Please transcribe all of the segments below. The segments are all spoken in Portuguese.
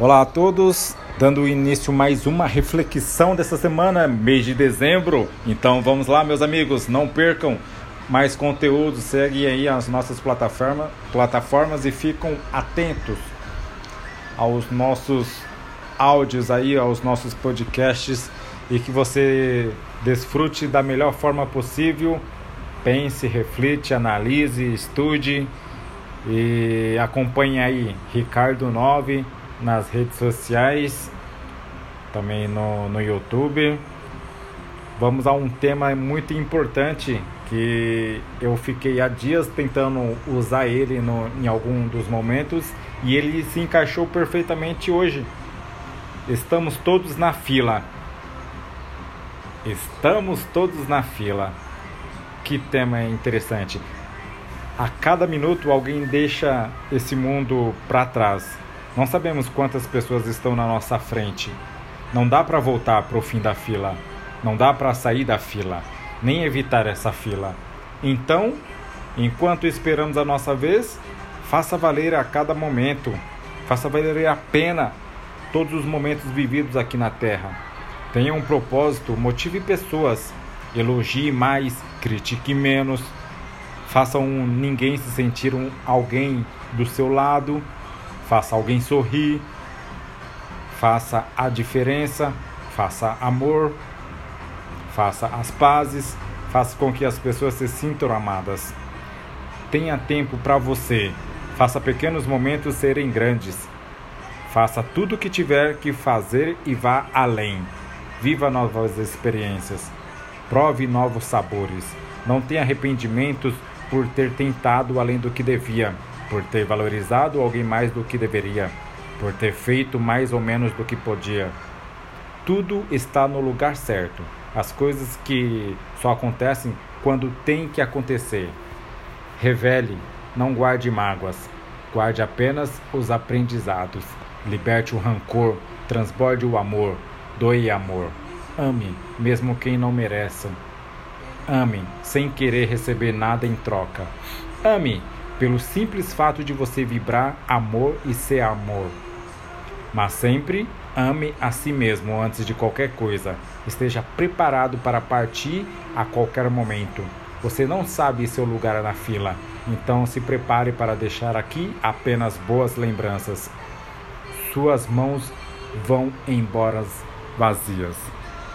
Olá a todos, dando início mais uma reflexão dessa semana, mês de dezembro. Então vamos lá, meus amigos, não percam mais conteúdo, seguem aí as nossas plataforma, plataformas e ficam atentos aos nossos áudios aí, aos nossos podcasts e que você desfrute da melhor forma possível. Pense, reflete, analise, estude e acompanhe aí Ricardo 9 nas redes sociais, também no, no YouTube. Vamos a um tema muito importante que eu fiquei há dias tentando usar ele no, em algum dos momentos e ele se encaixou perfeitamente hoje. Estamos todos na fila. Estamos todos na fila. Que tema interessante. A cada minuto alguém deixa esse mundo para trás. Não sabemos quantas pessoas estão na nossa frente. Não dá para voltar para o fim da fila. Não dá para sair da fila, nem evitar essa fila. Então, enquanto esperamos a nossa vez, faça valer a cada momento, faça valer a pena todos os momentos vividos aqui na Terra. Tenha um propósito, motive pessoas, elogie mais, critique menos, faça um ninguém se sentir um alguém do seu lado faça alguém sorrir, faça a diferença, faça amor, faça as pazes, faça com que as pessoas se sintam amadas. Tenha tempo para você, faça pequenos momentos serem grandes. Faça tudo o que tiver que fazer e vá além. Viva novas experiências. Prove novos sabores. Não tenha arrependimentos por ter tentado além do que devia por ter valorizado alguém mais do que deveria, por ter feito mais ou menos do que podia. Tudo está no lugar certo. As coisas que só acontecem quando tem que acontecer. Revele, não guarde mágoas. Guarde apenas os aprendizados. Liberte o rancor, transborde o amor, doe amor. Ame, mesmo quem não mereça. Ame, sem querer receber nada em troca. Ame, pelo simples fato de você vibrar amor e ser amor. Mas sempre ame a si mesmo antes de qualquer coisa. Esteja preparado para partir a qualquer momento. Você não sabe seu lugar na fila, então se prepare para deixar aqui apenas boas lembranças. Suas mãos vão embora vazias.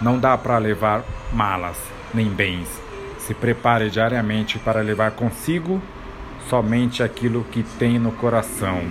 Não dá para levar malas nem bens. Se prepare diariamente para levar consigo somente aquilo que tem no coração.